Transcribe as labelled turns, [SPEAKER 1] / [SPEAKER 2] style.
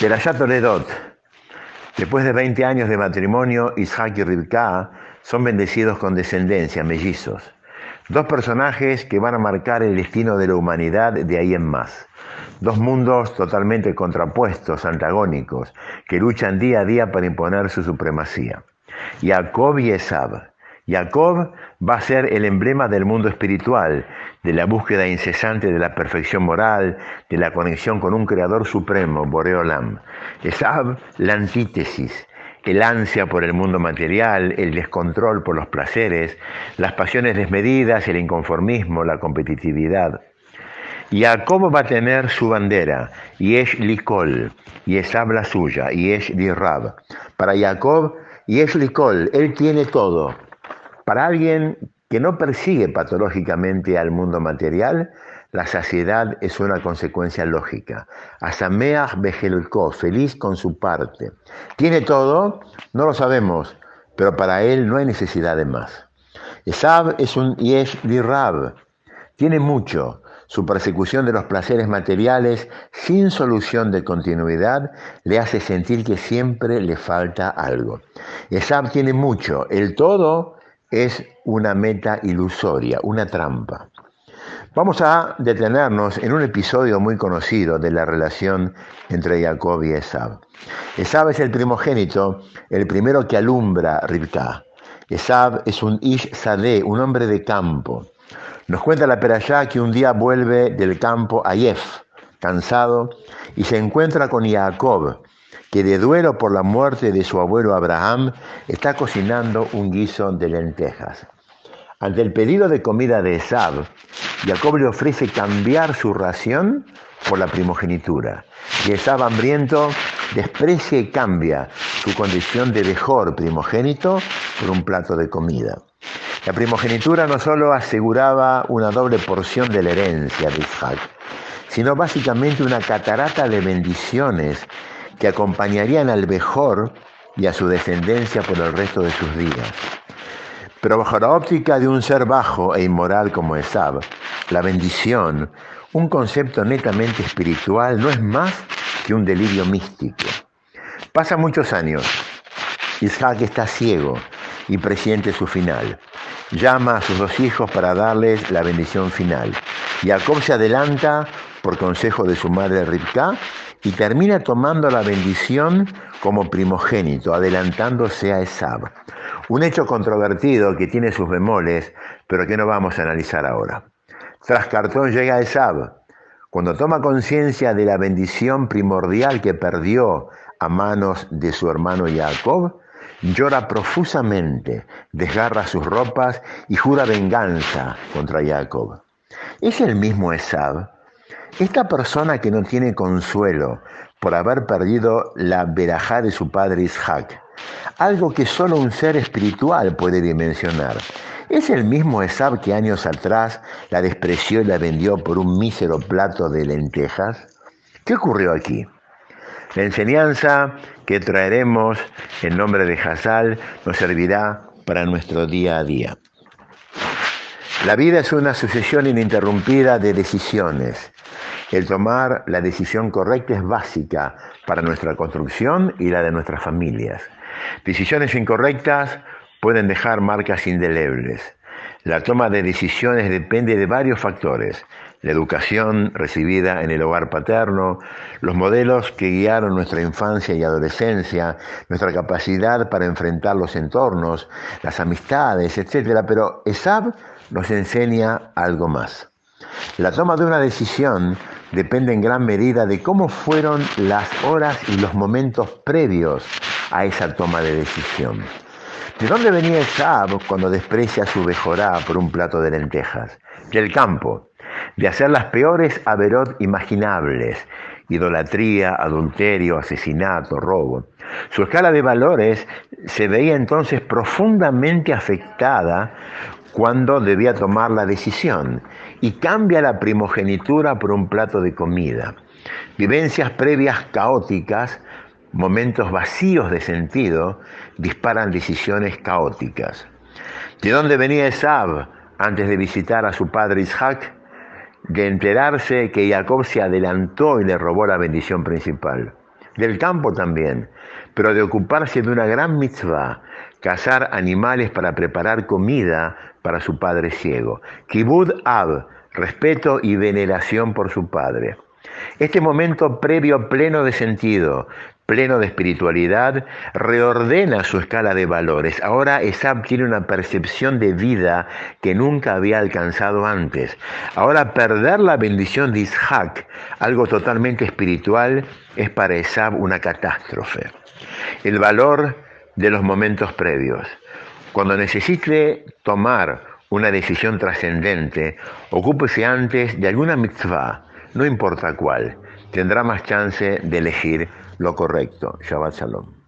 [SPEAKER 1] Perashat Toledot. Después de 20 años de matrimonio, Isaac y Rivka son bendecidos con descendencia, mellizos. Dos personajes que van a marcar el destino de la humanidad de ahí en más. Dos mundos totalmente contrapuestos, antagónicos, que luchan día a día para imponer su supremacía. Jacob y Esab. Jacob va a ser el emblema del mundo espiritual, de la búsqueda incesante de la perfección moral, de la conexión con un creador supremo, Boreolam. Esab, la antítesis, el ansia por el mundo material, el descontrol por los placeres, las pasiones desmedidas, el inconformismo, la competitividad. Jacob va a tener su bandera, Yesh Likol, y Esab la suya, Yesh Dirab. Para Jacob, Yesh Likol, él tiene todo. Para alguien que no persigue patológicamente al mundo material, la saciedad es una consecuencia lógica. Asameach Bejelko, feliz con su parte. ¿Tiene todo? No lo sabemos, pero para él no hay necesidad de más. Esab es un Yesh Dirab, tiene mucho. Su persecución de los placeres materiales sin solución de continuidad le hace sentir que siempre le falta algo. Esab tiene mucho, el todo es una meta ilusoria, una trampa. Vamos a detenernos en un episodio muy conocido de la relación entre Jacob y Esab. Esab es el primogénito, el primero que alumbra Rivka. Esab es un Ish Sadeh, un hombre de campo. Nos cuenta la Perashá que un día vuelve del campo a Yef, cansado, y se encuentra con Jacob, que de duelo por la muerte de su abuelo Abraham está cocinando un guiso de lentejas. Ante el pedido de comida de Esab, Jacob le ofrece cambiar su ración por la primogenitura. Y Esab hambriento desprecia y cambia su condición de mejor primogénito por un plato de comida. La primogenitura no solo aseguraba una doble porción de la herencia de Isaac, sino básicamente una catarata de bendiciones que acompañarían al mejor y a su descendencia por el resto de sus días. Pero bajo la óptica de un ser bajo e inmoral como Esab, la bendición, un concepto netamente espiritual, no es más que un delirio místico. Pasan muchos años. Isaac está ciego y presiente su final. Llama a sus dos hijos para darles la bendición final. Jacob se adelanta por consejo de su madre Ribka y termina tomando la bendición como primogénito, adelantándose a Esab. Un hecho controvertido que tiene sus bemoles, pero que no vamos a analizar ahora. Tras Cartón llega Esab. Cuando toma conciencia de la bendición primordial que perdió a manos de su hermano Jacob, llora profusamente, desgarra sus ropas y jura venganza contra Jacob. ¿Es el mismo Esab? Esta persona que no tiene consuelo por haber perdido la verajá de su padre Isaac, algo que solo un ser espiritual puede dimensionar. ¿Es el mismo Esab que años atrás la despreció y la vendió por un mísero plato de lentejas? ¿Qué ocurrió aquí? La enseñanza que traeremos en nombre de Hazal nos servirá para nuestro día a día. La vida es una sucesión ininterrumpida de decisiones el tomar la decisión correcta es básica para nuestra construcción y la de nuestras familias. Decisiones incorrectas pueden dejar marcas indelebles. La toma de decisiones depende de varios factores. La educación recibida en el hogar paterno, los modelos que guiaron nuestra infancia y adolescencia, nuestra capacidad para enfrentar los entornos, las amistades, etc. Pero ESAB nos enseña algo más. La toma de una decisión depende en gran medida de cómo fueron las horas y los momentos previos a esa toma de decisión. ¿De dónde venía Esab cuando desprecia su Bejorá por un plato de lentejas? Del campo, de hacer las peores averot imaginables, idolatría, adulterio, asesinato, robo. Su escala de valores se veía entonces profundamente afectada cuando debía tomar la decisión y cambia la primogenitura por un plato de comida. Vivencias previas caóticas, momentos vacíos de sentido, disparan decisiones caóticas. ¿De dónde venía Esab antes de visitar a su padre Isaac? de enterarse que Jacob se adelantó y le robó la bendición principal. Del campo también, pero de ocuparse de una gran mitzvah, cazar animales para preparar comida para su padre ciego. Kibud Ab, respeto y veneración por su padre. Este momento previo pleno de sentido, pleno de espiritualidad, reordena su escala de valores. Ahora Esab tiene una percepción de vida que nunca había alcanzado antes. Ahora perder la bendición de Isaac, algo totalmente espiritual, es para Esab una catástrofe. El valor de los momentos previos. Cuando necesite tomar una decisión trascendente, ocúpese antes de alguna mitzvah, no importa cuál, tendrá más chance de elegir lo correcto. Shabbat Shalom.